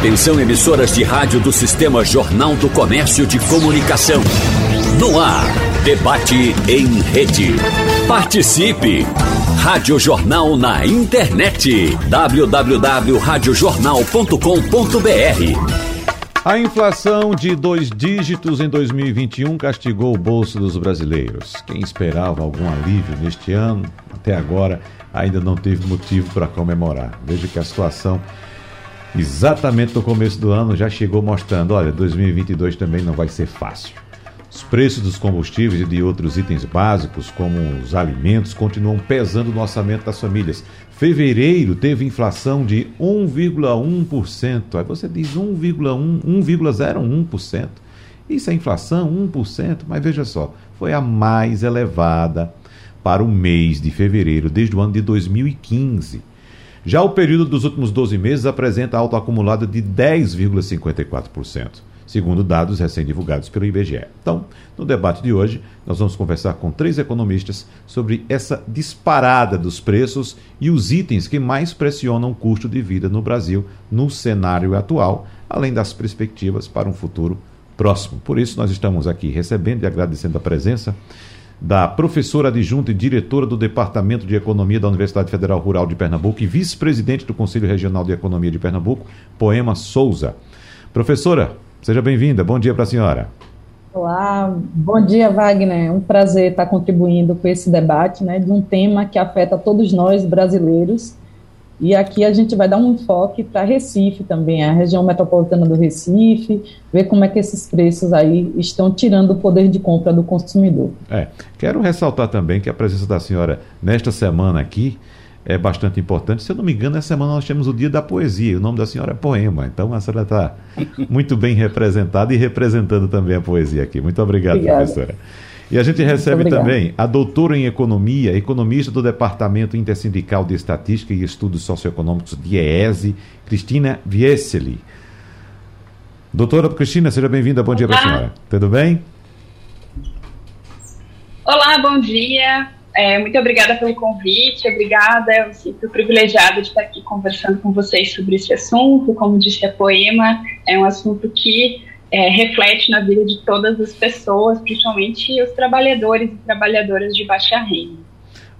Atenção emissoras de rádio do Sistema Jornal do Comércio de Comunicação. No ar, debate em rede. Participe! Rádio Jornal na internet. www.radiojornal.com.br A inflação de dois dígitos em 2021 castigou o bolso dos brasileiros. Quem esperava algum alívio neste ano, até agora, ainda não teve motivo para comemorar. Veja que a situação exatamente no começo do ano já chegou mostrando, olha, 2022 também não vai ser fácil. Os preços dos combustíveis e de outros itens básicos, como os alimentos, continuam pesando no orçamento das famílias. Fevereiro teve inflação de 1,1%. Aí você diz 1,1, 1,01%. Isso é inflação, 1%, mas veja só, foi a mais elevada para o mês de fevereiro desde o ano de 2015. Já o período dos últimos 12 meses apresenta alta acumulada de 10,54%, segundo dados recém-divulgados pelo IBGE. Então, no debate de hoje, nós vamos conversar com três economistas sobre essa disparada dos preços e os itens que mais pressionam o custo de vida no Brasil no cenário atual, além das perspectivas para um futuro próximo. Por isso, nós estamos aqui recebendo e agradecendo a presença da professora adjunta e diretora do Departamento de Economia da Universidade Federal Rural de Pernambuco e vice-presidente do Conselho Regional de Economia de Pernambuco, Poema Souza. Professora, seja bem-vinda. Bom dia para a senhora. Olá, bom dia, Wagner. Um prazer estar contribuindo com esse debate né, de um tema que afeta todos nós brasileiros e aqui a gente vai dar um enfoque para Recife também, a região metropolitana do Recife, ver como é que esses preços aí estão tirando o poder de compra do consumidor. É, quero ressaltar também que a presença da senhora nesta semana aqui é bastante importante. Se eu não me engano, essa semana nós temos o Dia da Poesia. O nome da senhora é Poema. Então a senhora está muito bem representada e representando também a poesia aqui. Muito obrigado, Obrigada. professora. E a gente recebe também a doutora em economia, economista do Departamento Intersindical de Estatística e Estudos Socioeconômicos de EESE, Cristina Vieseli. Doutora Cristina, seja bem-vinda. Bom dia para a senhora. Tudo bem? Olá, bom dia. É, muito obrigada pelo convite, obrigada. Eu me sinto privilegiada de estar aqui conversando com vocês sobre esse assunto. Como disse a Poema, é um assunto que é, reflete na vida de todas as pessoas, principalmente os trabalhadores e trabalhadoras de baixa renda.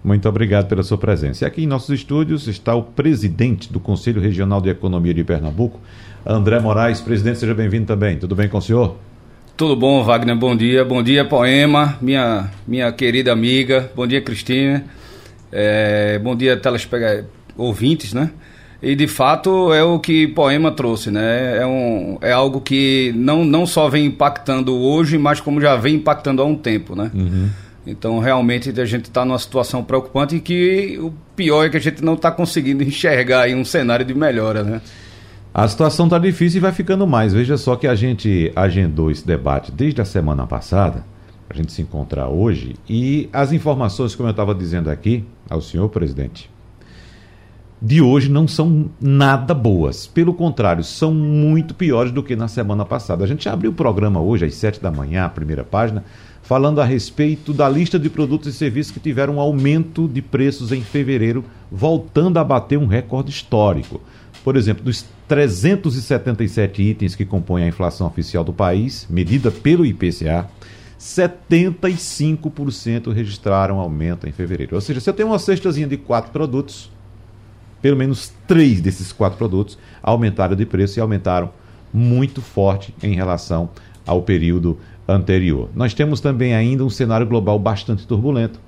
Muito obrigado pela sua presença. E aqui em nossos estúdios está o presidente do Conselho Regional de Economia de Pernambuco, André Moraes. Presidente, seja bem-vindo também. Tudo bem com o senhor? Tudo bom, Wagner? Bom dia. Bom dia, Poema, minha, minha querida amiga. Bom dia, Cristina. É, bom dia, telespectadores, ouvintes, né? E de fato é o que Poema trouxe, né? É, um, é algo que não, não só vem impactando hoje, mas como já vem impactando há um tempo, né? Uhum. Então realmente a gente está numa situação preocupante e que o pior é que a gente não está conseguindo enxergar aí um cenário de melhora, né? A situação está difícil e vai ficando mais. Veja só que a gente agendou esse debate desde a semana passada, a gente se encontrar hoje, e as informações, como eu estava dizendo aqui ao senhor presidente, de hoje não são nada boas. Pelo contrário, são muito piores do que na semana passada. A gente abriu o programa hoje, às sete da manhã, a primeira página, falando a respeito da lista de produtos e serviços que tiveram um aumento de preços em fevereiro, voltando a bater um recorde histórico. Por exemplo, dos 377 itens que compõem a inflação oficial do país, medida pelo IPCA, 75% registraram aumento em fevereiro. Ou seja, se eu tenho uma cestazinha de quatro produtos, pelo menos três desses quatro produtos aumentaram de preço e aumentaram muito forte em relação ao período anterior. Nós temos também ainda um cenário global bastante turbulento,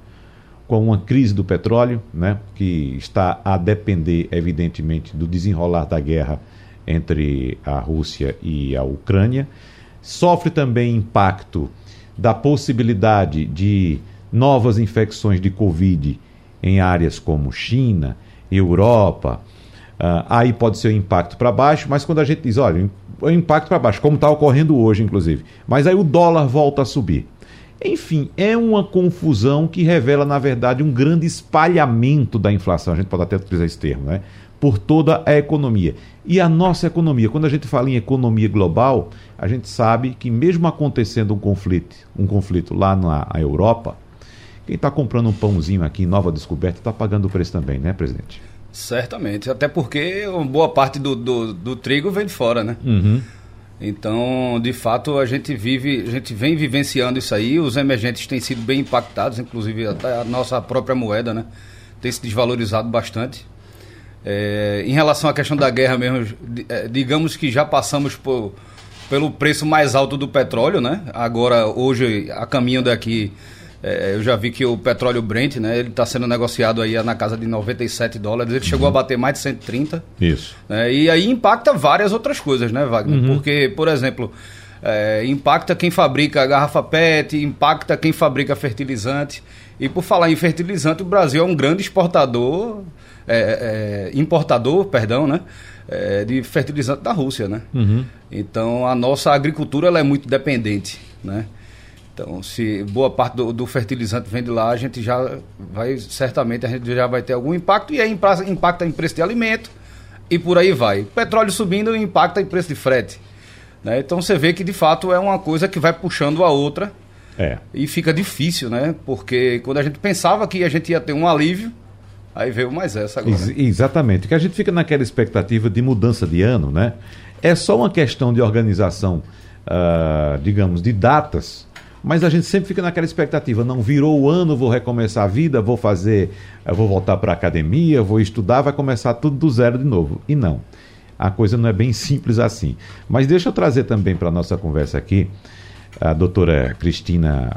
com uma crise do petróleo, né, que está a depender, evidentemente, do desenrolar da guerra entre a Rússia e a Ucrânia. Sofre também impacto da possibilidade de novas infecções de Covid em áreas como China, Europa, uh, aí pode ser o impacto para baixo, mas quando a gente diz, olha, o impacto para baixo, como está ocorrendo hoje, inclusive, mas aí o dólar volta a subir. Enfim, é uma confusão que revela, na verdade, um grande espalhamento da inflação, a gente pode até utilizar esse termo, né? Por toda a economia. E a nossa economia, quando a gente fala em economia global, a gente sabe que mesmo acontecendo um conflito, um conflito lá na Europa, quem está comprando um pãozinho aqui em Nova Descoberta está pagando o preço também, né, presidente? Certamente, até porque boa parte do, do, do trigo vem de fora, né? Uhum. Então, de fato, a gente vive, a gente vem vivenciando isso aí. Os emergentes têm sido bem impactados, inclusive até a nossa própria moeda, né? Tem se desvalorizado bastante. É, em relação à questão da guerra mesmo, é, digamos que já passamos por, pelo preço mais alto do petróleo, né? Agora, hoje, a caminho daqui, é, eu já vi que o petróleo Brent, né? Ele está sendo negociado aí na casa de 97 dólares. Ele uhum. chegou a bater mais de 130. Isso. Né? E aí impacta várias outras coisas, né, Wagner? Uhum. Porque, por exemplo, é, impacta quem fabrica garrafa PET, impacta quem fabrica fertilizante. E por falar em fertilizante, o Brasil é um grande exportador é, é, importador, perdão, né? É, de fertilizante da Rússia, né? Uhum. Então a nossa agricultura ela é muito dependente, né? Então, se boa parte do, do, fertilizante vem de lá, a gente já vai, certamente, a gente já vai ter algum impacto, e aí impacta em preço de alimento, e por aí vai. Petróleo subindo impacta em preço de frete. Né? Então você vê que de fato é uma coisa que vai puxando a outra, é. e fica difícil, né? Porque quando a gente pensava que a gente ia ter um alívio, Aí veio mais essa agora. Ex exatamente, que a gente fica naquela expectativa de mudança de ano, né? É só uma questão de organização, uh, digamos, de datas, mas a gente sempre fica naquela expectativa, não virou o ano, vou recomeçar a vida, vou fazer, vou voltar para a academia, vou estudar, vai começar tudo do zero de novo. E não, a coisa não é bem simples assim. Mas deixa eu trazer também para a nossa conversa aqui a doutora Cristina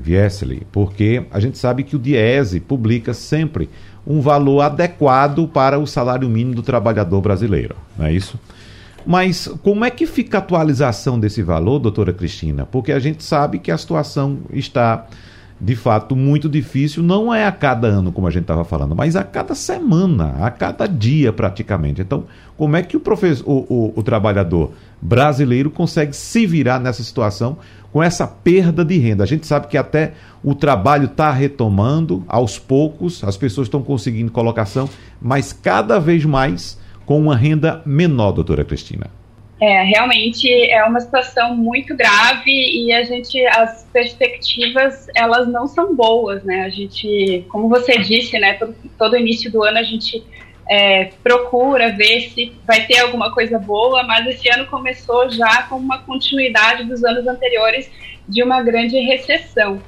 Viesli, porque a gente sabe que o Diese publica sempre um valor adequado para o salário mínimo do trabalhador brasileiro, não é isso? Mas como é que fica a atualização desse valor, doutora Cristina? Porque a gente sabe que a situação está, de fato, muito difícil, não é a cada ano, como a gente estava falando, mas a cada semana, a cada dia praticamente. Então, como é que o, professor, o, o, o trabalhador brasileiro consegue se virar nessa situação com essa perda de renda. A gente sabe que até o trabalho está retomando aos poucos, as pessoas estão conseguindo colocação, mas cada vez mais com uma renda menor, doutora Cristina. É, realmente é uma situação muito grave e a gente, as perspectivas, elas não são boas, né? A gente, como você disse, né, todo, todo início do ano a gente é, procura ver se vai ter alguma coisa boa, mas esse ano começou já com uma continuidade dos anos anteriores de uma grande recessão.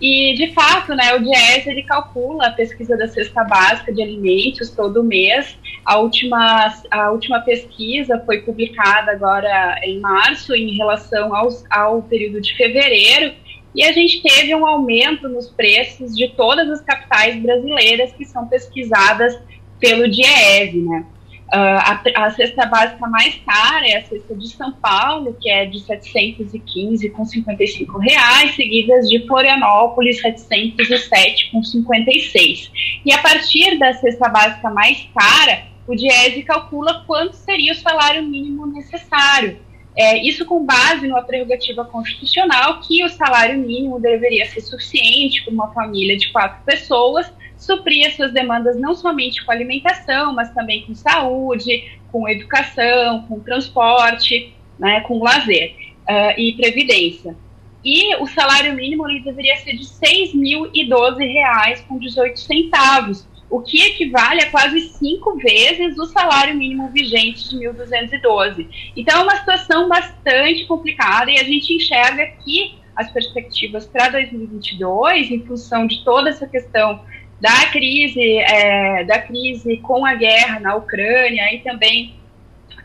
E, de fato, né, o DIES ele calcula a pesquisa da cesta básica de alimentos todo mês. A última, a última pesquisa foi publicada agora em março, em relação aos, ao período de fevereiro, e a gente teve um aumento nos preços de todas as capitais brasileiras que são pesquisadas pelo DIEESE, né? Uh, a, a, cesta básica mais cara é a cesta de São Paulo, que é de 715 com 55 reais, seguidas de Florianópolis, 707 com 56. E a partir da cesta básica mais cara, o DIESE calcula quanto seria o salário mínimo necessário. É, isso com base numa prerrogativa constitucional que o salário mínimo deveria ser suficiente para uma família de quatro pessoas suprir as suas demandas não somente com alimentação, mas também com saúde, com educação, com transporte, né, com lazer uh, e previdência. E o salário mínimo ele deveria ser de R$ 6.012,18 com 18 centavos, o que equivale a quase cinco vezes o salário mínimo vigente de 1.212. Então é uma situação bastante complicada e a gente enxerga que as perspectivas para 2022, em função de toda essa questão da crise, é, da crise com a guerra na Ucrânia e também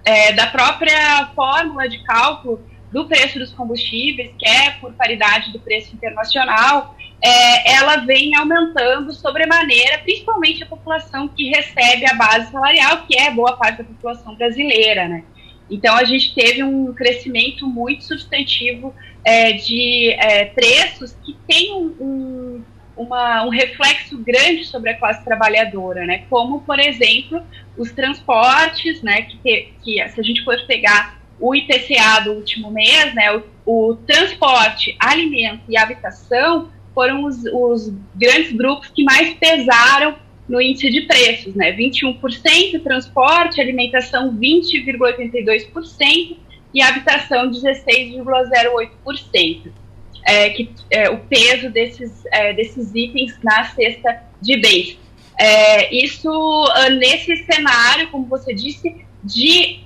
é, da própria fórmula de cálculo do preço dos combustíveis, que é por paridade do preço internacional, é, ela vem aumentando sobremaneira, principalmente a população que recebe a base salarial, que é boa parte da população brasileira, né? Então a gente teve um crescimento muito substantivo é, de é, preços que tem um, um uma, um reflexo grande sobre a classe trabalhadora, né? Como, por exemplo, os transportes, né? Que, te, que se a gente for pegar o IPCA do último mês, né? O, o transporte, alimento e habitação foram os, os grandes grupos que mais pesaram no índice de preços, né? 21% transporte, alimentação 20,82% e habitação 16,08% é, que, é, o peso desses, é, desses itens na cesta de bens. É, isso, uh, nesse cenário, como você disse, de,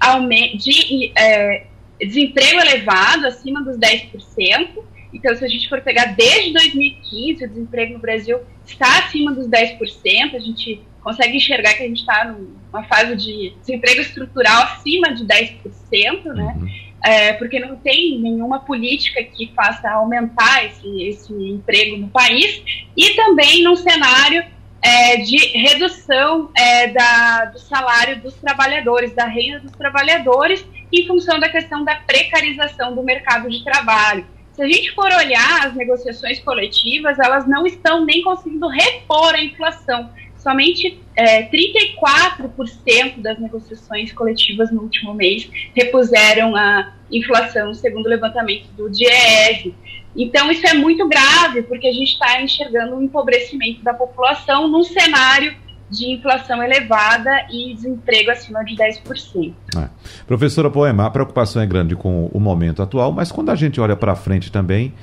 de é, desemprego elevado, acima dos 10%. Então, se a gente for pegar desde 2015, o desemprego no Brasil está acima dos 10%, a gente consegue enxergar que a gente está numa fase de desemprego estrutural acima de 10%, né? Uhum. É, porque não tem nenhuma política que faça aumentar esse, esse emprego no país, e também num cenário é, de redução é, da, do salário dos trabalhadores, da renda dos trabalhadores, em função da questão da precarização do mercado de trabalho. Se a gente for olhar as negociações coletivas, elas não estão nem conseguindo repor a inflação. Somente é, 34% das negociações coletivas no último mês repuseram a inflação, segundo o levantamento do DIEESE. Então, isso é muito grave, porque a gente está enxergando um empobrecimento da população num cenário de inflação elevada e desemprego acima de 10%. É. Professora Poema, a preocupação é grande com o momento atual, mas quando a gente olha para frente também,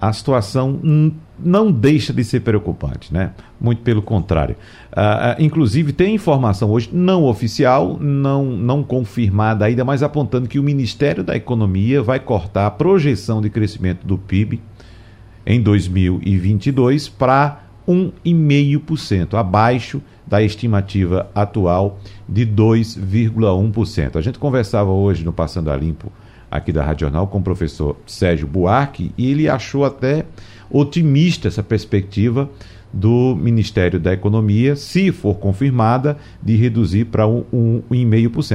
a situação não deixa de ser preocupante, né? Muito pelo contrário. Uh, inclusive, tem informação hoje não oficial, não, não confirmada ainda, mas apontando que o Ministério da Economia vai cortar a projeção de crescimento do PIB em 2022 para 1,5%, abaixo da estimativa atual de 2,1%. A gente conversava hoje no Passando a Limpo aqui da Rádio Jornal com o professor Sérgio Buarque e ele achou até otimista essa perspectiva do Ministério da Economia, se for confirmada, de reduzir para 1,5%. Um,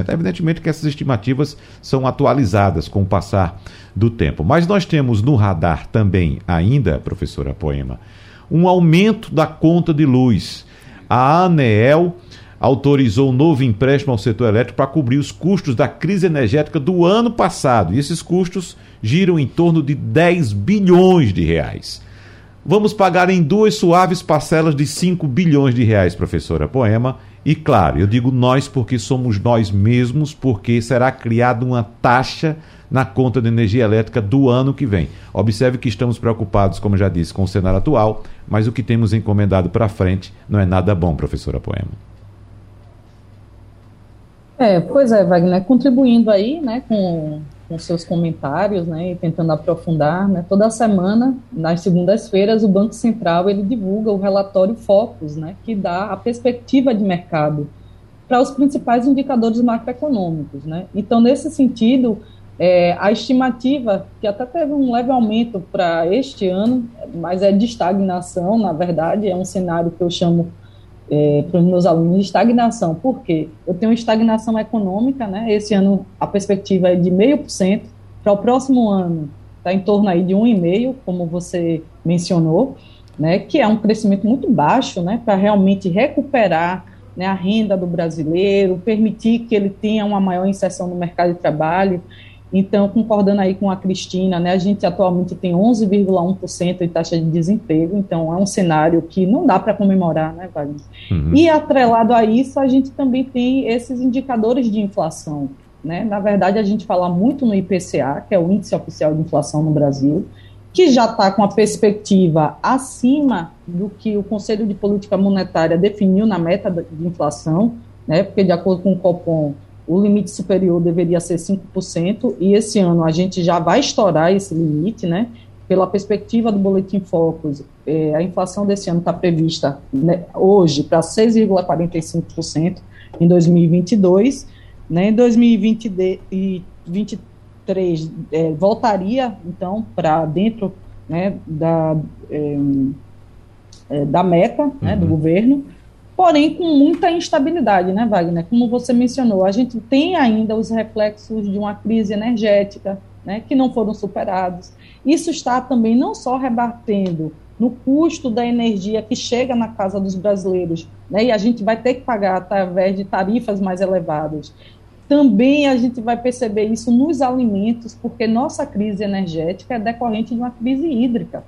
um Evidentemente que essas estimativas são atualizadas com o passar do tempo. Mas nós temos no radar também, ainda, professora Poema, um aumento da conta de luz. A ANEEL autorizou um novo empréstimo ao setor elétrico para cobrir os custos da crise energética do ano passado. E esses custos giram em torno de 10 bilhões de reais. Vamos pagar em duas suaves parcelas de 5 bilhões de reais, professora Poema. E claro, eu digo nós porque somos nós mesmos, porque será criada uma taxa na conta de energia elétrica do ano que vem. Observe que estamos preocupados, como já disse, com o cenário atual, mas o que temos encomendado para frente não é nada bom, professora Poema. É, pois é, Wagner, contribuindo aí, né, com, com seus comentários, né, e tentando aprofundar, né, toda semana, nas segundas-feiras, o Banco Central, ele divulga o relatório Focus, né, que dá a perspectiva de mercado para os principais indicadores macroeconômicos, né. Então, nesse sentido, é, a estimativa, que até teve um leve aumento para este ano, mas é de estagnação, na verdade, é um cenário que eu chamo é, para os meus alunos estagnação. Por quê? Eu tenho estagnação econômica, né? Esse ano a perspectiva é de meio por cento, para o próximo ano está em torno aí de um e meio, como você mencionou, né? Que é um crescimento muito baixo, né? Para realmente recuperar né, a renda do brasileiro, permitir que ele tenha uma maior inserção no mercado de trabalho então, concordando aí com a Cristina, né, a gente atualmente tem 11,1% de taxa de desemprego, então é um cenário que não dá para comemorar, né, Wagner? Uhum. E atrelado a isso, a gente também tem esses indicadores de inflação. Né? Na verdade, a gente fala muito no IPCA, que é o Índice Oficial de Inflação no Brasil, que já está com a perspectiva acima do que o Conselho de Política Monetária definiu na meta de inflação, né? porque, de acordo com o Copom, o limite superior deveria ser 5%, e esse ano a gente já vai estourar esse limite, né? Pela perspectiva do Boletim Focus, é, a inflação desse ano está prevista né, hoje para 6,45% em 2022, né? Em 2023 é, voltaria, então, para dentro né, da, é, é da meta né, do uhum. governo, porém com muita instabilidade, né, Wagner? Como você mencionou, a gente tem ainda os reflexos de uma crise energética, né, que não foram superados. Isso está também não só rebatendo no custo da energia que chega na casa dos brasileiros, né, e a gente vai ter que pagar através de tarifas mais elevadas. Também a gente vai perceber isso nos alimentos, porque nossa crise energética é decorrente de uma crise hídrica.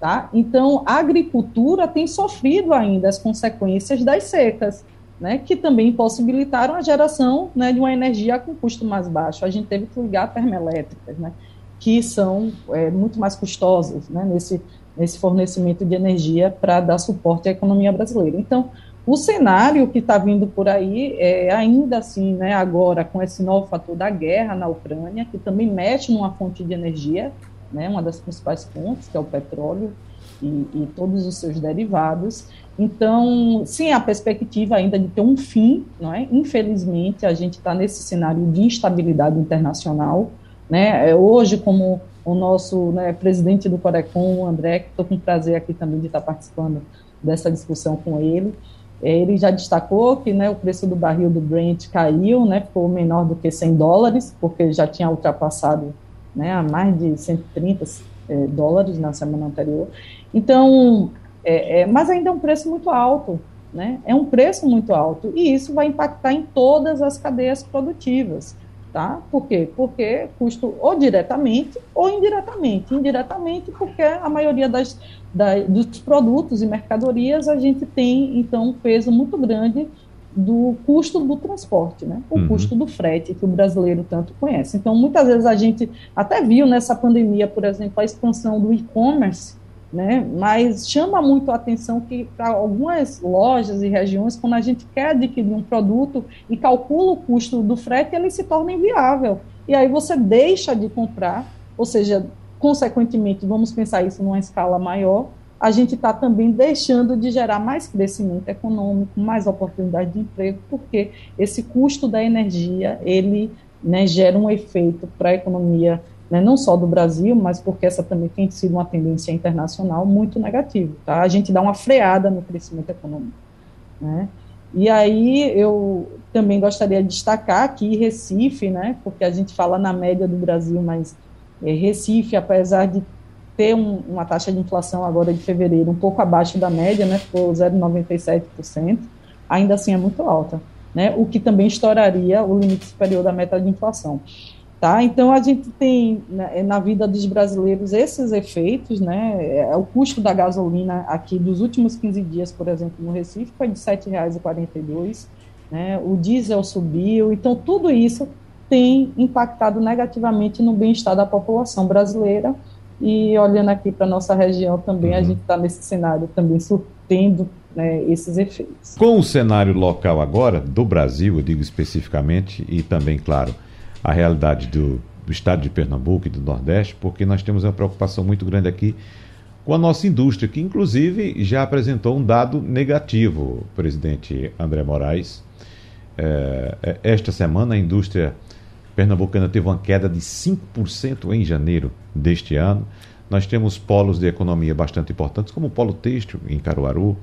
Tá? Então, a agricultura tem sofrido ainda as consequências das secas, né, que também possibilitaram a geração né, de uma energia com custo mais baixo. A gente teve que ligar termoelétricas, né, que são é, muito mais custosas né, nesse, nesse fornecimento de energia para dar suporte à economia brasileira. Então, O cenário que está vindo por aí é ainda assim, né, agora com esse novo fator da guerra na Ucrânia, que também mexe numa fonte de energia, né, uma das principais fontes, que é o petróleo e, e todos os seus derivados. Então, sim, a perspectiva ainda de ter um fim, não é? Infelizmente, a gente está nesse cenário de instabilidade internacional, né? É, hoje, como o nosso né, presidente do Corecon, o André, que estou com prazer aqui também de estar participando dessa discussão com ele, é, ele já destacou que né, o preço do barril do Brent caiu, né, ficou menor do que 100 dólares, porque já tinha ultrapassado né, a mais de 130 é, dólares na semana anterior. Então, é, é, mas ainda é um preço muito alto, né? É um preço muito alto e isso vai impactar em todas as cadeias produtivas, tá? Por quê? Porque custo ou diretamente ou indiretamente. Indiretamente porque a maioria das, da, dos produtos e mercadorias a gente tem então um peso muito grande do custo do transporte, né? O uhum. custo do frete que o brasileiro tanto conhece. Então, muitas vezes a gente até viu nessa pandemia, por exemplo, a expansão do e-commerce né? Mas chama muito a atenção que para algumas lojas e regiões, quando a gente quer adquirir um produto e calcula o custo do frete, ele se torna inviável. E aí você deixa de comprar, ou seja, consequentemente, vamos pensar isso numa escala maior, a gente está também deixando de gerar mais crescimento econômico, mais oportunidade de emprego, porque esse custo da energia, ele né, gera um efeito para a economia né, não só do Brasil, mas porque essa também tem sido uma tendência internacional muito negativa. Tá? A gente dá uma freada no crescimento econômico. Né? E aí eu também gostaria de destacar aqui Recife, né, porque a gente fala na média do Brasil, mas é, Recife, apesar de ter um, uma taxa de inflação agora de fevereiro um pouco abaixo da média, né, ficou 0,97%, ainda assim é muito alta, né, o que também estouraria o limite superior da meta de inflação. Tá? Então, a gente tem né, na vida dos brasileiros esses efeitos, né? É, o custo da gasolina aqui dos últimos 15 dias, por exemplo, no Recife, foi de R$ 7,42, né? o diesel subiu, então tudo isso tem impactado negativamente no bem-estar da população brasileira e olhando aqui para nossa região também, uhum. a gente está nesse cenário também surtendo né, esses efeitos. Com o cenário local agora, do Brasil, eu digo especificamente, e também, claro, a realidade do, do estado de Pernambuco e do Nordeste, porque nós temos uma preocupação muito grande aqui com a nossa indústria, que inclusive já apresentou um dado negativo, presidente André Moraes. É, é esta semana a indústria pernambucana teve uma queda de 5% em janeiro deste ano. Nós temos polos de economia bastante importantes, como o polo têxtil em Caruaru.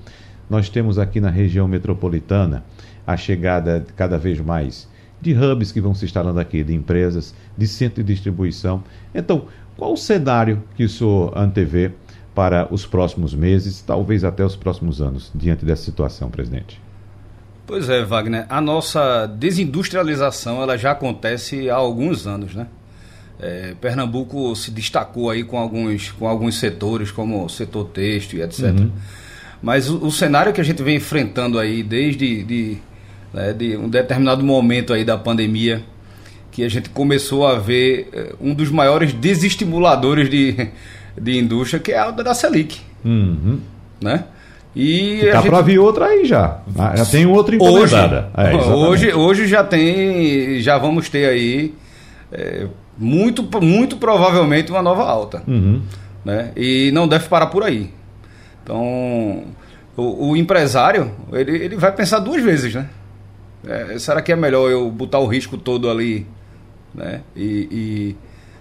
Nós temos aqui na região metropolitana a chegada cada vez mais de hubs que vão se instalando aqui, de empresas, de centro de distribuição. Então, qual o cenário que o senhor antevê para os próximos meses, talvez até os próximos anos, diante dessa situação, presidente? Pois é, Wagner. A nossa desindustrialização ela já acontece há alguns anos, né? É, Pernambuco se destacou aí com alguns, com alguns setores, como o setor têxtil e etc. Uhum. Mas o, o, cenário que a gente vem enfrentando aí desde de, né, de um determinado momento aí da pandemia, que a gente começou a ver eh, um dos maiores desestimuladores de, de indústria, que é a da Selic. Uhum. Né? E Dá gente... para vir outra aí já. Ah, já tem outra encomendada. Hoje, é, hoje, hoje já tem, já vamos ter aí é, muito, muito provavelmente uma nova alta. Uhum. Né? E não deve parar por aí. Então, o, o empresário, ele, ele vai pensar duas vezes, né? É, será que é melhor eu botar o risco todo ali, né? E, e,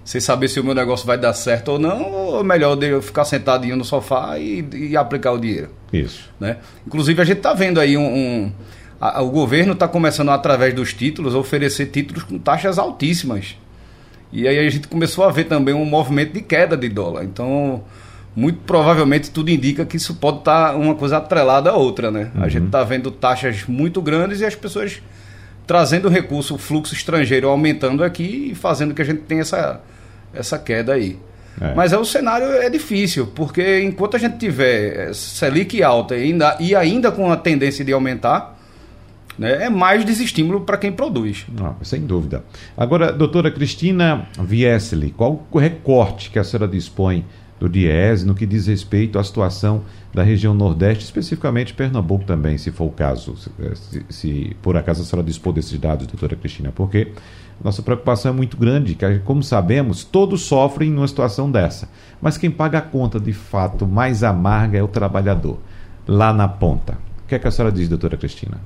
sem saber se o meu negócio vai dar certo ou não, ou melhor eu ficar sentadinho no sofá e, e aplicar o dinheiro? Isso. Né? Inclusive, a gente está vendo aí um. um a, o governo está começando, através dos títulos, a oferecer títulos com taxas altíssimas. E aí a gente começou a ver também um movimento de queda de dólar. Então, muito provavelmente tudo indica que isso pode estar tá uma coisa atrelada à outra, né? Uhum. A gente está vendo taxas muito grandes e as pessoas trazendo recurso, o fluxo estrangeiro aumentando aqui e fazendo que a gente tenha essa, essa queda aí. É. Mas é, o cenário é difícil, porque enquanto a gente tiver Selic alta e ainda, e ainda com a tendência de aumentar, né, é mais desestímulo para quem produz. Ah, sem dúvida. Agora, doutora Cristina Viesli, qual o recorte que a senhora dispõe do Diese no que diz respeito à situação da região Nordeste, especificamente Pernambuco também, se for o caso, se, se, se por acaso a senhora dispor desses dados, doutora Cristina, porque nossa preocupação é muito grande, que, como sabemos, todos sofrem numa situação dessa. Mas quem paga a conta, de fato, mais amarga é o trabalhador, lá na ponta. O que, é que a senhora diz, doutora Cristina?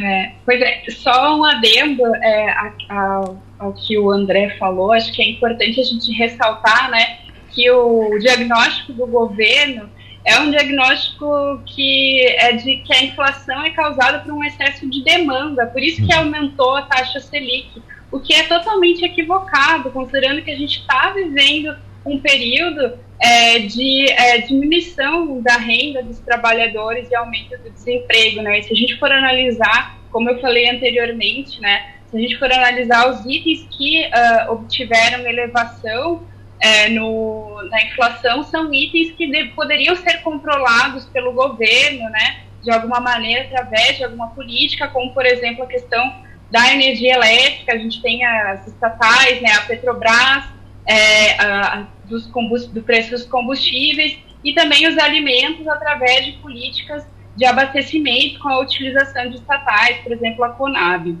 É, pois é, só um adendo é, a, a, ao que o André falou, acho que é importante a gente ressaltar né, que o diagnóstico do governo é um diagnóstico que é de que a inflação é causada por um excesso de demanda, por isso que uhum. aumentou a taxa Selic, o que é totalmente equivocado, considerando que a gente está vivendo um período é, de é, diminuição da renda dos trabalhadores e aumento do desemprego, né? E se a gente for analisar, como eu falei anteriormente, né? Se a gente for analisar os itens que uh, obtiveram elevação é, no, na inflação, são itens que de, poderiam ser controlados pelo governo, né? De alguma maneira, através de alguma política, como, por exemplo, a questão da energia elétrica, a gente tem as estatais, né? A Petrobras, é, a, dos do preço dos combustíveis e também os alimentos através de políticas de abastecimento com a utilização de estatais, por exemplo, a Conab.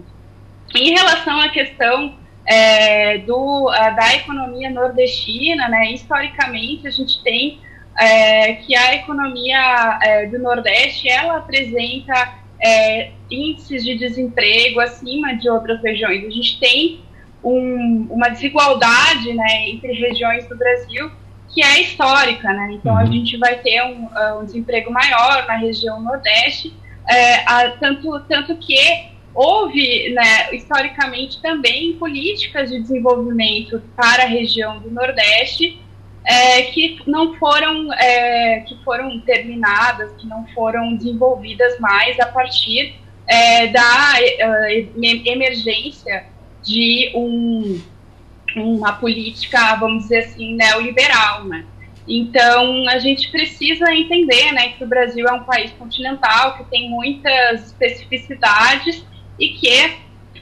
Em relação à questão é, do, a, da economia nordestina, né, historicamente a gente tem é, que a economia é, do Nordeste ela apresenta é, índices de desemprego acima de outras regiões. A gente tem um, uma desigualdade né, entre regiões do Brasil que é histórica, né? Então uhum. a gente vai ter um, um, desemprego maior na região Nordeste, é, a, tanto, tanto que houve, né, historicamente também políticas de desenvolvimento para a região do Nordeste é, que não foram é, que foram terminadas, que não foram desenvolvidas mais a partir é, da uh, emergência de um, uma política, vamos dizer assim, neoliberal, né? Então, a gente precisa entender né, que o Brasil é um país continental, que tem muitas especificidades e que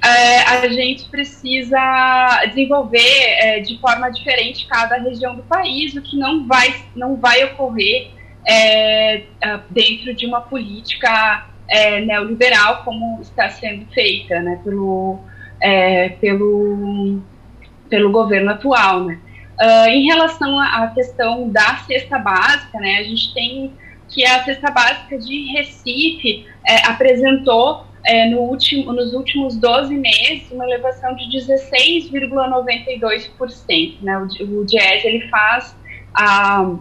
é, a gente precisa desenvolver é, de forma diferente cada região do país, o que não vai, não vai ocorrer é, dentro de uma política é, neoliberal como está sendo feita né, pelo, é, pelo, pelo governo atual, né? Uh, em relação à questão da cesta básica, né, a gente tem que a cesta básica de Recife é, apresentou é, no último, nos últimos 12 meses uma elevação de 16,92%. Né? O, o ele faz a,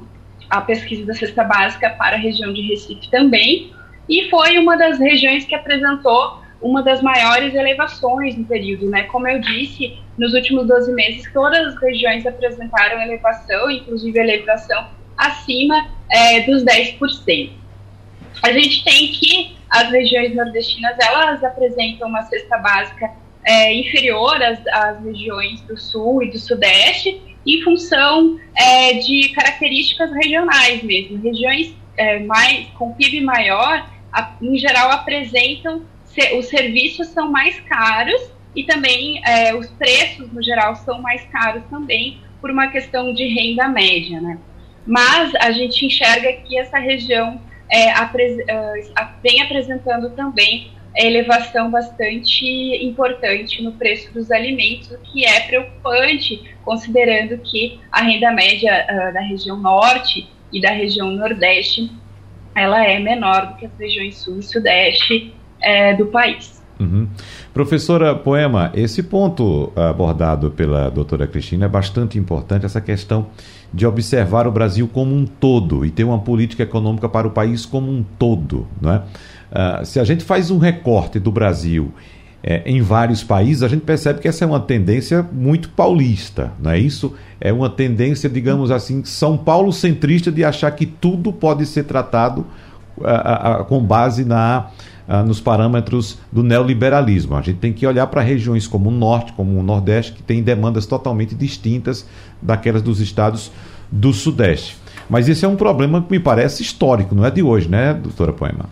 a pesquisa da cesta básica para a região de Recife também, e foi uma das regiões que apresentou uma das maiores elevações no período, né? Como eu disse, nos últimos 12 meses, todas as regiões apresentaram elevação, inclusive elevação acima é, dos 10%. A gente tem que as regiões nordestinas, elas apresentam uma cesta básica é, inferior às, às, regiões do sul e do sudeste, em função é, de características regionais mesmo. Regiões é, mais, com PIB maior, a, em geral, apresentam os serviços são mais caros e também é, os preços, no geral, são mais caros também por uma questão de renda média, né? Mas a gente enxerga que essa região é, apres uh, vem apresentando também elevação bastante importante no preço dos alimentos, o que é preocupante, considerando que a renda média uh, da região norte e da região nordeste ela é menor do que as regiões sul e sudeste é, do país. Uhum. Professora Poema, esse ponto abordado pela doutora Cristina é bastante importante, essa questão de observar o Brasil como um todo e ter uma política econômica para o país como um todo. Não é? Uh, se a gente faz um recorte do Brasil é, em vários países, a gente percebe que essa é uma tendência muito paulista, não é isso? É uma tendência, digamos assim, São Paulo centrista de achar que tudo pode ser tratado uh, uh, com base na nos parâmetros do neoliberalismo. A gente tem que olhar para regiões como o Norte, como o Nordeste, que têm demandas totalmente distintas daquelas dos estados do Sudeste. Mas esse é um problema que me parece histórico, não é de hoje, né, doutora Poema?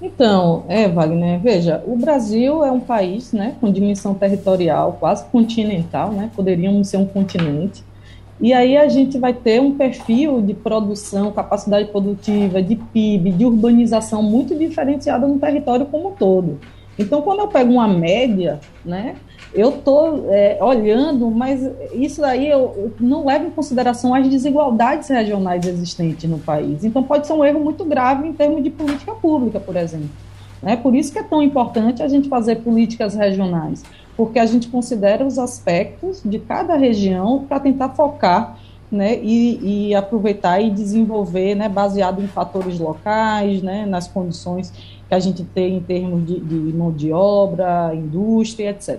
Então, é, Wagner, veja, o Brasil é um país né, com dimensão territorial quase continental, né, poderíamos ser um continente, e aí a gente vai ter um perfil de produção, capacidade produtiva, de PIB, de urbanização muito diferenciada no território como um todo. Então, quando eu pego uma média, né, eu estou é, olhando, mas isso aí eu, eu, não leva em consideração as desigualdades regionais existentes no país. Então, pode ser um erro muito grave em termos de política pública, por exemplo. Né? Por isso que é tão importante a gente fazer políticas regionais, porque a gente considera os aspectos de cada região para tentar focar né, e, e, aproveitar e desenvolver, né, baseado em fatores locais, né, nas condições que a gente tem em termos de, de mão de obra, indústria, etc.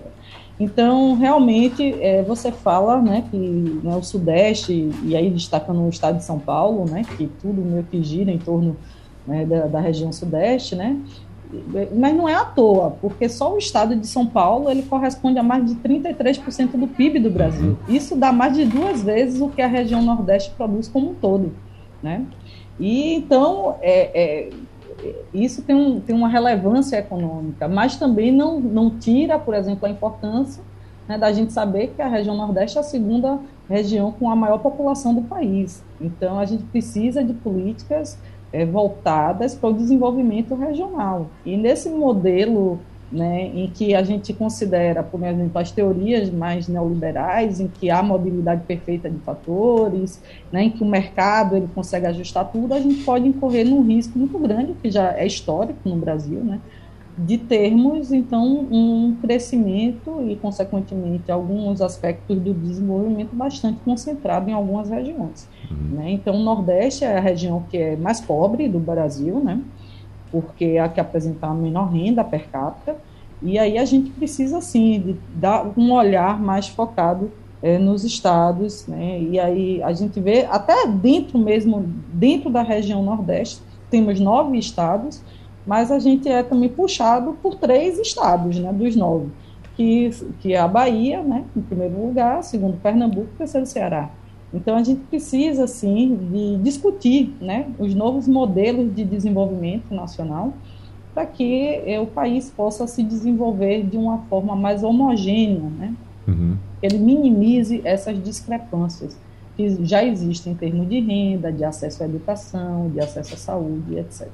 Então, realmente, é, você fala né, que né, o Sudeste, e aí destacando o estado de São Paulo, né, que tudo meio que gira em torno né, da, da, região Sudeste, né, mas não é à toa, porque só o estado de São Paulo ele corresponde a mais de 33% do PIB do Brasil. Isso dá mais de duas vezes o que a região Nordeste produz como um todo. Né? E então, é, é isso tem, um, tem uma relevância econômica, mas também não, não tira, por exemplo, a importância né, da gente saber que a região Nordeste é a segunda região com a maior população do país. Então, a gente precisa de políticas é, voltadas para o desenvolvimento regional. E nesse modelo né, em que a gente considera, por exemplo, as teorias mais neoliberais, em que há mobilidade perfeita de fatores, né, em que o mercado ele consegue ajustar tudo, a gente pode incorrer num risco muito grande, que já é histórico no Brasil, né, de termos, então, um crescimento e, consequentemente, alguns aspectos do desenvolvimento bastante concentrado em algumas regiões. Uhum. Né? Então, o Nordeste é a região que é mais pobre do Brasil, né? porque é a que apresenta a menor renda per capita, e aí a gente precisa, sim, de dar um olhar mais focado é, nos estados, né? e aí a gente vê, até dentro mesmo, dentro da região Nordeste, temos nove estados, mas a gente é também puxado por três estados, né, dos nove, que, que é a Bahia, né, em primeiro lugar, segundo Pernambuco, terceiro Ceará. Então, a gente precisa, assim, de discutir né, os novos modelos de desenvolvimento nacional para que eh, o país possa se desenvolver de uma forma mais homogênea, né? Uhum. Ele minimize essas discrepâncias que já existem em termos de renda, de acesso à educação, de acesso à saúde, etc.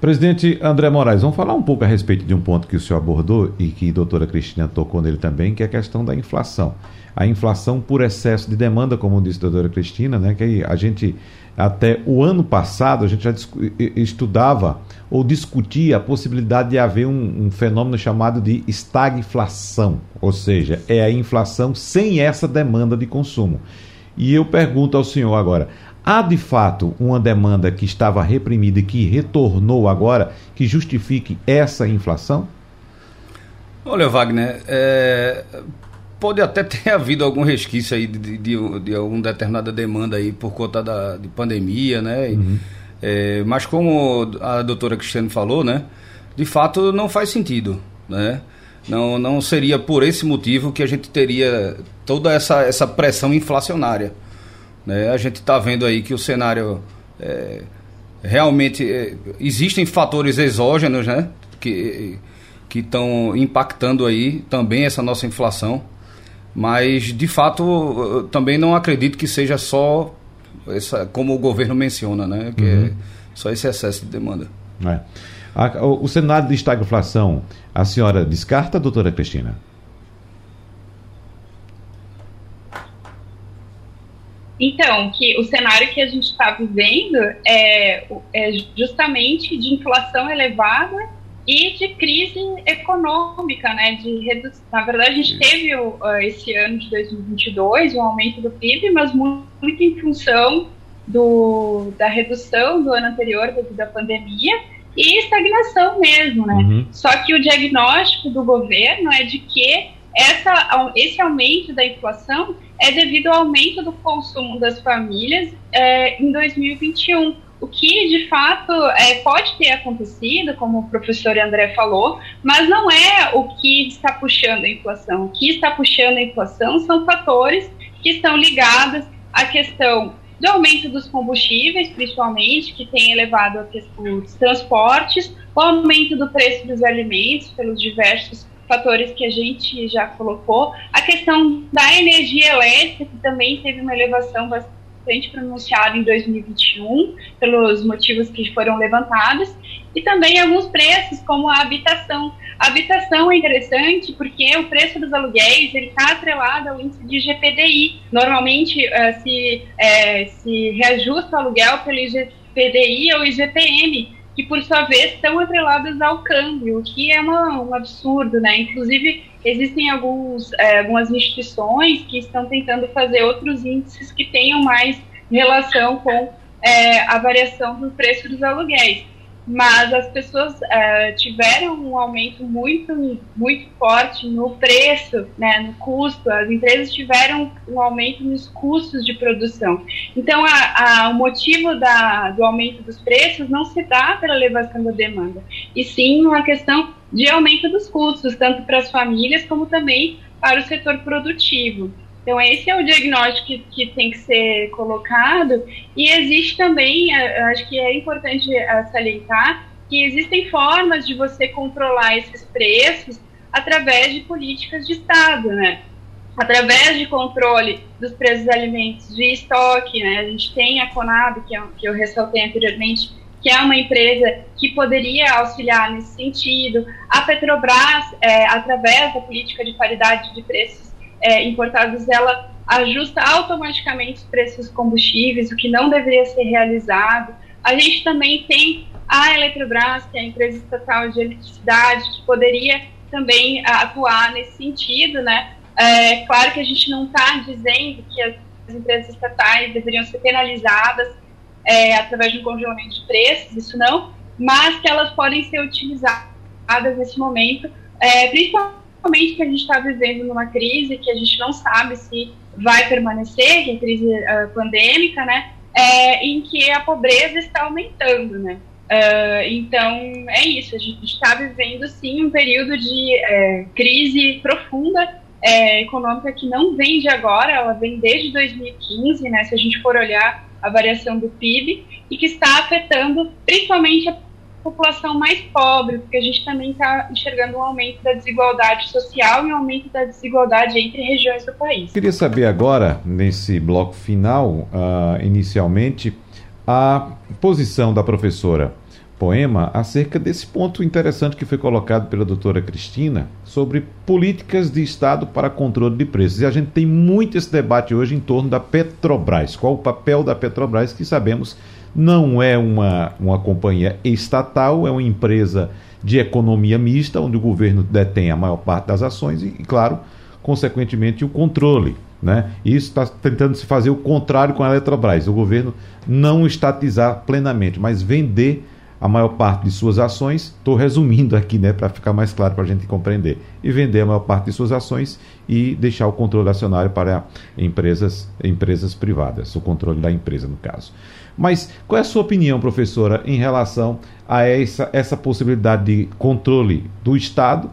Presidente André Moraes, vamos falar um pouco a respeito de um ponto que o senhor abordou e que a doutora Cristina tocou nele também, que é a questão da inflação a inflação por excesso de demanda, como disse a doutora Cristina, né, que a gente, até o ano passado, a gente já estudava ou discutia a possibilidade de haver um, um fenômeno chamado de estagflação, ou seja, é a inflação sem essa demanda de consumo. E eu pergunto ao senhor agora, há de fato uma demanda que estava reprimida e que retornou agora que justifique essa inflação? Olha, Wagner, é, pode até ter havido algum resquício aí de, de, de alguma determinada demanda aí por conta da de pandemia, né? Uhum. É, mas como a doutora Cristiane falou, né? De fato não faz sentido, né? Não, não seria por esse motivo que a gente teria toda essa, essa pressão inflacionária. Né? A gente está vendo aí que o cenário é, realmente é, existem fatores exógenos, né? Que que estão impactando aí também essa nossa inflação. Mas, de fato, também não acredito que seja só essa, como o governo menciona, né? Que uhum. é só esse excesso de demanda. É. O, o cenário de estagflação, a senhora descarta, doutora Cristina? Então, que o cenário que a gente está vivendo é, é justamente de inflação elevada e de crise econômica, né? De redução. Na verdade, a gente teve uh, esse ano de 2022 um aumento do PIB, mas muito, muito em função do, da redução do ano anterior devido à pandemia e estagnação mesmo, né? Uhum. Só que o diagnóstico do governo é de que essa, esse aumento da inflação é devido ao aumento do consumo das famílias é, em 2021 o que de fato é, pode ter acontecido, como o professor André falou, mas não é o que está puxando a inflação. O que está puxando a inflação são fatores que estão ligados à questão do aumento dos combustíveis, principalmente, que tem elevado os transportes, o aumento do preço dos alimentos pelos diversos fatores que a gente já colocou, a questão da energia elétrica, que também teve uma elevação bastante pronunciada em 2021, pelos motivos que foram levantados, e também alguns preços, como a habitação. A habitação é interessante porque o preço dos aluguéis ele está atrelado ao índice de GPDI. Normalmente uh, se, é, se reajusta o aluguel pelo IGPDI ou IGPM, que por sua vez estão atrelados ao câmbio, o que é uma, um absurdo, né? Inclusive existem alguns, é, algumas instituições que estão tentando fazer outros índices que tenham mais relação com é, a variação do preço dos aluguéis mas as pessoas uh, tiveram um aumento muito, muito forte no preço, né, no custo, as empresas tiveram um aumento nos custos de produção. Então, a, a, o motivo da, do aumento dos preços não se dá pela elevação da demanda, e sim uma questão de aumento dos custos, tanto para as famílias como também para o setor produtivo. Então, esse é o diagnóstico que, que, tem que ser colocado. E existe também, eh, acho que é importante eh, salientar, que existem formas de você controlar esses preços através de políticas de Estado, né? Através de controle dos preços de alimentos de estoque, né? A gente tem a Conab, que, é, que eu ressaltei anteriormente, que é uma empresa que poderia auxiliar nesse sentido. A Petrobras, é, através da política de paridade de preços é, importados, ela ajusta automaticamente os preços dos combustíveis, o que não deveria ser realizado. A gente também tem a Eletrobras, que é a empresa estatal de eletricidade, que poderia também atuar nesse sentido, né? É, claro que a gente não está dizendo que as empresas estatais deveriam ser penalizadas é, através de um congelamento de preços, isso não, mas que elas podem ser utilizadas nesse momento, é, principalmente principalmente que a gente está vivendo numa crise que a gente não sabe se vai permanecer, que é a crise uh, pandêmica, né? É, em que a pobreza está aumentando, né? Uh, então, é isso, a gente está vivendo, sim, um período de é, crise profunda é, econômica que não vem de agora, ela vem desde 2015, né, se a gente for olhar a variação do PIB, e que está afetando principalmente a população mais pobre, porque a gente também está enxergando um aumento da desigualdade social e um aumento da desigualdade entre regiões do país. Queria saber agora, nesse bloco final, uh, inicialmente, a posição da professora Poema acerca desse ponto interessante que foi colocado pela doutora Cristina sobre políticas de Estado para controle de preços. E a gente tem muito esse debate hoje em torno da Petrobras. Qual o papel da Petrobras, que sabemos não é uma, uma companhia estatal, é uma empresa de economia mista, onde o governo detém a maior parte das ações e, e claro, consequentemente, o controle. Né? Isso está tentando se fazer o contrário com a Eletrobras. O governo não estatizar plenamente, mas vender a maior parte de suas ações, estou resumindo aqui, né, para ficar mais claro para a gente compreender, e vender a maior parte de suas ações e deixar o controle acionário para empresas, empresas privadas, o controle da empresa, no caso. Mas qual é a sua opinião, professora, em relação a essa, essa possibilidade de controle do Estado,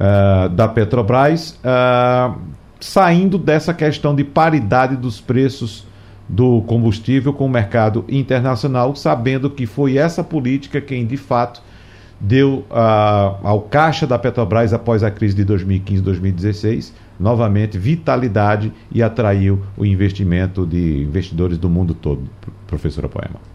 uh, da Petrobras, uh, saindo dessa questão de paridade dos preços do combustível com o mercado internacional, sabendo que foi essa política quem de fato deu uh, ao caixa da Petrobras após a crise de 2015-2016 novamente vitalidade e atraiu o investimento de investidores do mundo todo, professora Poema.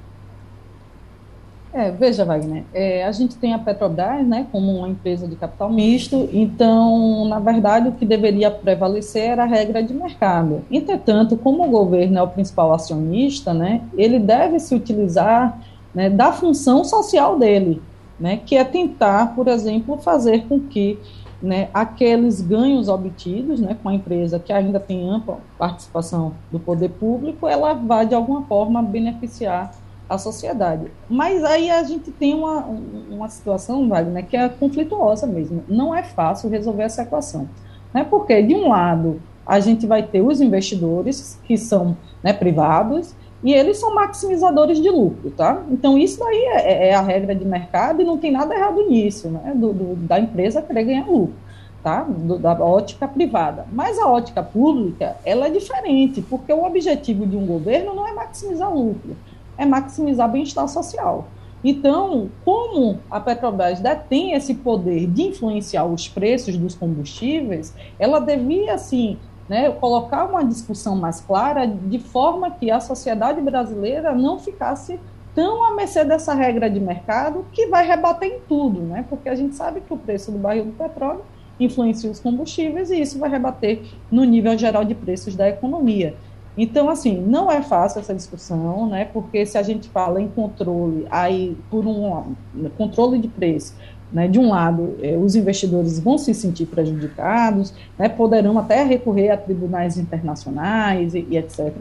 É, veja, Wagner, é, a gente tem a Petrobras né, como uma empresa de capital misto, então, na verdade, o que deveria prevalecer era a regra de mercado. Entretanto, como o governo é o principal acionista, né, ele deve se utilizar né, da função social dele, né, que é tentar, por exemplo, fazer com que né, aqueles ganhos obtidos né, com a empresa que ainda tem ampla participação do poder público, ela vai, de alguma forma, beneficiar a sociedade. Mas aí a gente tem uma, uma situação, Wagner, que é conflituosa mesmo. Não é fácil resolver essa equação. Né? Porque, de um lado, a gente vai ter os investidores, que são né, privados, e eles são maximizadores de lucro, tá? Então, isso daí é, é, é a regra de mercado e não tem nada errado nisso, né? Do, do, da empresa querer ganhar lucro. tá? Do, da ótica privada. Mas a ótica pública, ela é diferente, porque o objetivo de um governo não é maximizar lucro, é maximizar bem-estar social. Então, como a Petrobras detém esse poder de influenciar os preços dos combustíveis, ela devia, assim, né, colocar uma discussão mais clara de forma que a sociedade brasileira não ficasse tão à mercê dessa regra de mercado que vai rebater em tudo, né? Porque a gente sabe que o preço do barril do petróleo influencia os combustíveis e isso vai rebater no nível geral de preços da economia. Então, assim, não é fácil essa discussão, né? Porque se a gente fala em controle, aí por um controle de preço, né, de um lado, eh, os investidores vão se sentir prejudicados, né, poderão até recorrer a tribunais internacionais e, e etc.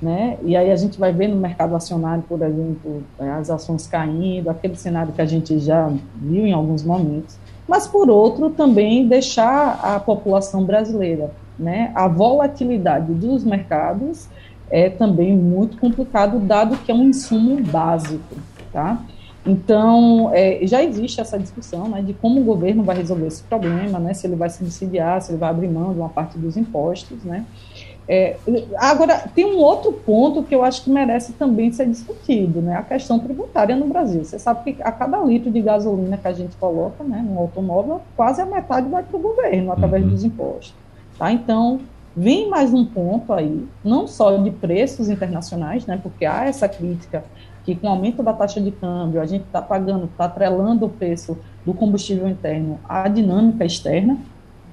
Né? E aí a gente vai ver no mercado acionário, por exemplo, eh, as ações caindo, aquele cenário que a gente já viu em alguns momentos. Mas, por outro, também deixar a população brasileira né? A volatilidade dos mercados é também muito complicado, dado que é um insumo básico, tá? Então, é, já existe essa discussão né, de como o governo vai resolver esse problema, né, se ele vai subsidiar, se ele vai abrir mão de uma parte dos impostos. Né. É, agora, tem um outro ponto que eu acho que merece também ser discutido, né, a questão tributária no Brasil. Você sabe que a cada litro de gasolina que a gente coloca né, no automóvel, quase a metade vai para o governo, através uhum. dos impostos. Tá? Então, vem mais um ponto aí, não só de preços internacionais, né, porque há essa crítica que com o aumento da taxa de câmbio a gente está pagando, está atrelando o preço do combustível interno à dinâmica externa,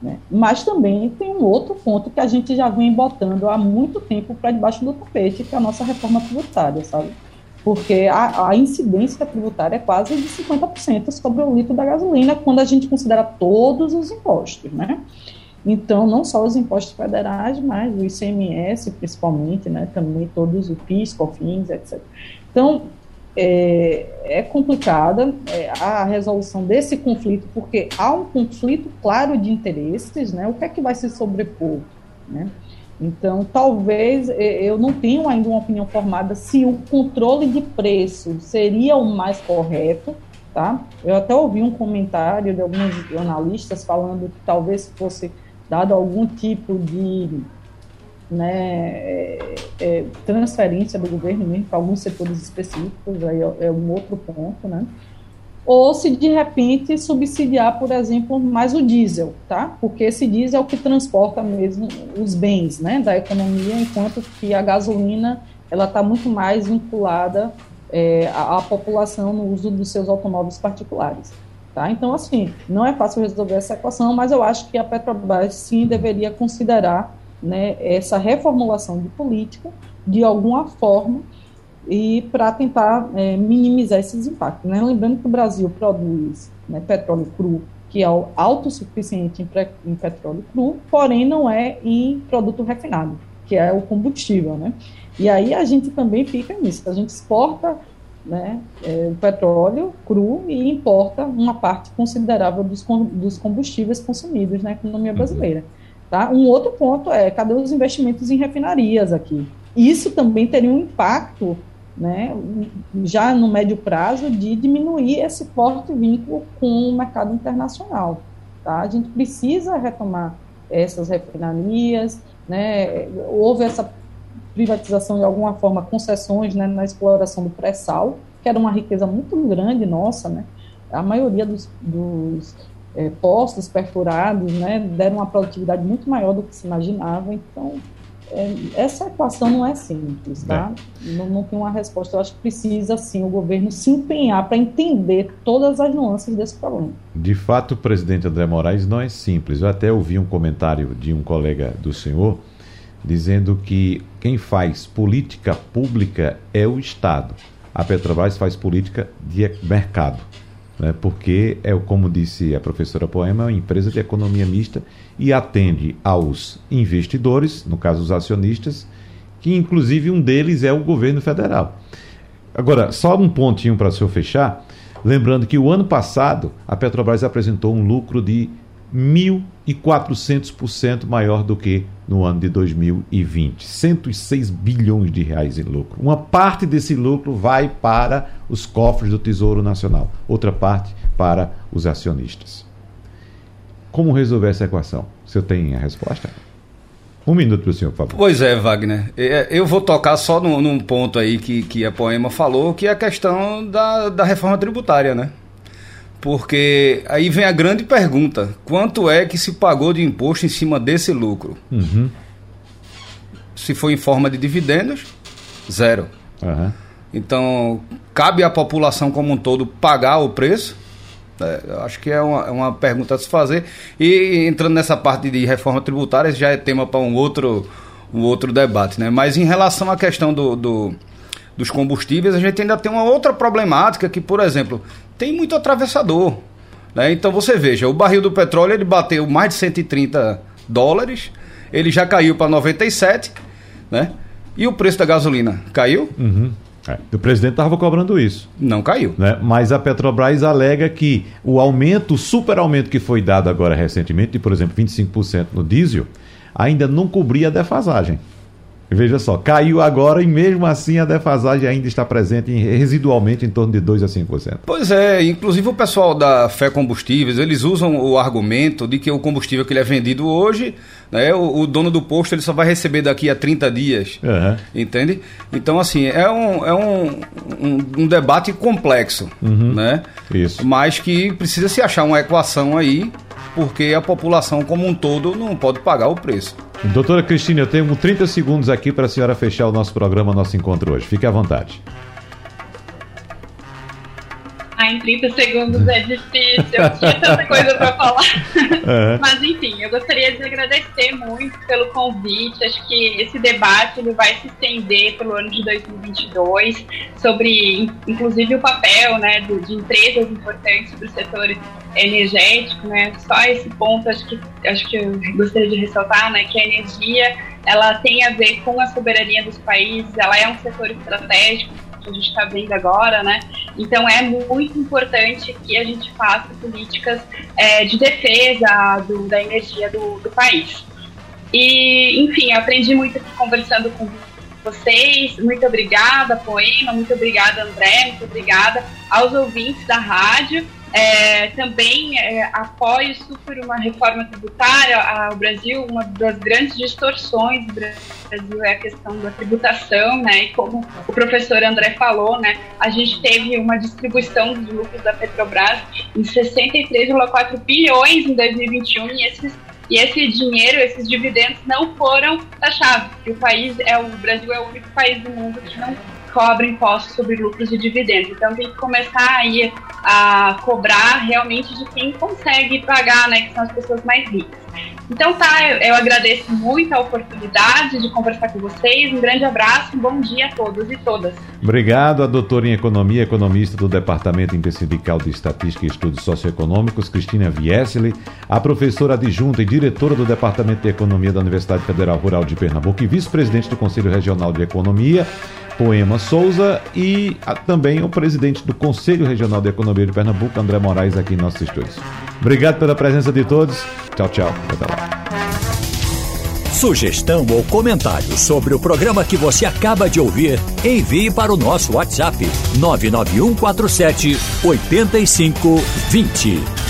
né, mas também tem um outro ponto que a gente já vem botando há muito tempo para debaixo do tapete, que é a nossa reforma tributária, sabe? Porque a, a incidência tributária é quase de 50% sobre o litro da gasolina, quando a gente considera todos os impostos, né? Então, não só os impostos federais, mas o ICMS, principalmente, né, também todos o PIS, COFINS, etc. Então, é, é complicada é, a resolução desse conflito, porque há um conflito claro de interesses, né, o que é que vai se sobrepor, né? Então, talvez é, eu não tenho ainda uma opinião formada se o controle de preço seria o mais correto, tá? Eu até ouvi um comentário de alguns analistas falando que talvez fosse dado algum tipo de né, é, é, transferência do governo mesmo para alguns setores específicos, aí é, é um outro ponto, né? Ou se de repente subsidiar, por exemplo, mais o diesel, tá? Porque esse diesel é o que transporta mesmo os bens, né, da economia, enquanto que a gasolina ela está muito mais vinculada é, à, à população no uso dos seus automóveis particulares. Tá? Então, assim, não é fácil resolver essa equação, mas eu acho que a Petrobras sim deveria considerar né, essa reformulação de política de alguma forma e para tentar é, minimizar esses impactos. Né? Lembrando que o Brasil produz né, petróleo cru, que é autossuficiente em, em petróleo cru, porém não é em produto refinado, que é o combustível. Né? E aí a gente também fica nisso, a gente exporta né, é, o petróleo cru e importa uma parte considerável dos, dos combustíveis consumidos na economia uhum. Tá? Um outro ponto é, cadê os investimentos em refinarias aqui? Isso também teria um impacto, né, já no médio prazo, de diminuir esse forte vínculo com o mercado internacional. Tá? A gente precisa retomar essas refinarias, né, houve essa privatização de alguma forma, concessões né, na exploração do pré-sal, que era uma riqueza muito grande nossa, né? A maioria dos, dos é, postos perfurados né, deram uma produtividade muito maior do que se imaginava, então é, essa equação não é simples, tá? É. Não, não, tem uma resposta. Eu acho que precisa, sim, o governo se empenhar para entender todas as nuances desse problema. De fato, presidente André Moraes não é simples. Eu até ouvi um comentário de um colega do senhor dizendo que quem faz política pública é o Estado. A Petrobras faz política de mercado, né? porque é como disse a professora Poema, é uma empresa de economia mista e atende aos investidores, no caso os acionistas, que inclusive um deles é o governo federal. Agora, só um pontinho para o senhor fechar, lembrando que o ano passado a Petrobras apresentou um lucro de 1.400% maior do que no ano de 2020. 106 bilhões de reais em lucro. Uma parte desse lucro vai para os cofres do Tesouro Nacional, outra parte para os acionistas. Como resolver essa equação? Senhor tem a resposta? Um minuto para o senhor, por favor. Pois é, Wagner. É, eu vou tocar só num, num ponto aí que, que a Poema falou, que é a questão da, da reforma tributária, né? Porque aí vem a grande pergunta: quanto é que se pagou de imposto em cima desse lucro? Uhum. Se for em forma de dividendos, zero. Uhum. Então, cabe à população como um todo pagar o preço? É, eu acho que é uma, é uma pergunta a se fazer. E entrando nessa parte de reforma tributária, já é tema para um outro, um outro debate. Né? Mas em relação à questão do, do, dos combustíveis, a gente ainda tem uma outra problemática que, por exemplo, tem muito atravessador. Né? Então você veja, o barril do petróleo ele bateu mais de 130 dólares, ele já caiu para 97, né? E o preço da gasolina caiu? Uhum. É, o presidente estava cobrando isso. Não caiu. Né? Mas a Petrobras alega que o aumento, o super aumento que foi dado agora recentemente, de por exemplo 25% no diesel, ainda não cobria a defasagem. Veja só, caiu agora e mesmo assim a defasagem ainda está presente em, residualmente em torno de 2 a 5%. Pois é, inclusive o pessoal da Fé Combustíveis, eles usam o argumento de que o combustível que ele é vendido hoje, né, o, o dono do posto ele só vai receber daqui a 30 dias. Uhum. Entende? Então, assim, é um, é um, um, um debate complexo, Uhum. né? Isso. Mas que precisa se achar uma equação aí, porque a população como um todo não pode pagar o preço. Doutora Cristina, eu tenho 30 segundos aqui para a senhora fechar o nosso programa, nosso encontro hoje. Fique à vontade. Ah, em 30 segundos é difícil, eu tinha tanta coisa para falar. Uhum. Mas enfim, eu gostaria de agradecer muito pelo convite. Acho que esse debate ele vai se estender pelo ano de 2022 sobre, inclusive, o papel né, do, de empresas importantes para o setor energético. Né? Só esse ponto acho que, acho que eu gostaria de ressaltar né, que a energia ela tem a ver com a soberania dos países, ela é um setor estratégico que a gente está vendo agora, né? Então é muito importante que a gente faça políticas é, de defesa do, da energia do, do, país. E, enfim, aprendi muito aqui conversando com vocês. Muito obrigada, Poema. Muito obrigada, André. Muito obrigada aos ouvintes da rádio. É, também é, apoio super uma reforma tributária. o Brasil, uma das grandes distorções do Brasil é a questão da tributação, né? E como o professor André falou, né? A gente teve uma distribuição dos lucros da Petrobras em 63,4 bilhões em 2021 e esses e esse dinheiro, esses dividendos não foram taxados. o país é o Brasil é o único país do mundo que não cobra impostos sobre lucros e dividendos. Então tem que começar aí a cobrar realmente de quem consegue pagar, né, que são as pessoas mais ricas. Então tá, eu, eu agradeço muito a oportunidade de conversar com vocês. Um grande abraço, um bom dia a todos e todas. Obrigado a doutora em Economia, economista do Departamento Intersindical de Estatística e Estudos Socioeconômicos, Cristina Viesli, a professora adjunta e diretora do Departamento de Economia da Universidade Federal Rural de Pernambuco e vice-presidente do Conselho Regional de Economia, Poema Souza, e também o presidente do Conselho Regional de Economia de Pernambuco, André Moraes, aqui em nossos estúdios. Obrigado pela presença de todos. Tchau, tchau. Até lá. Sugestão ou comentário sobre o programa que você acaba de ouvir, envie para o nosso WhatsApp 99147 8520.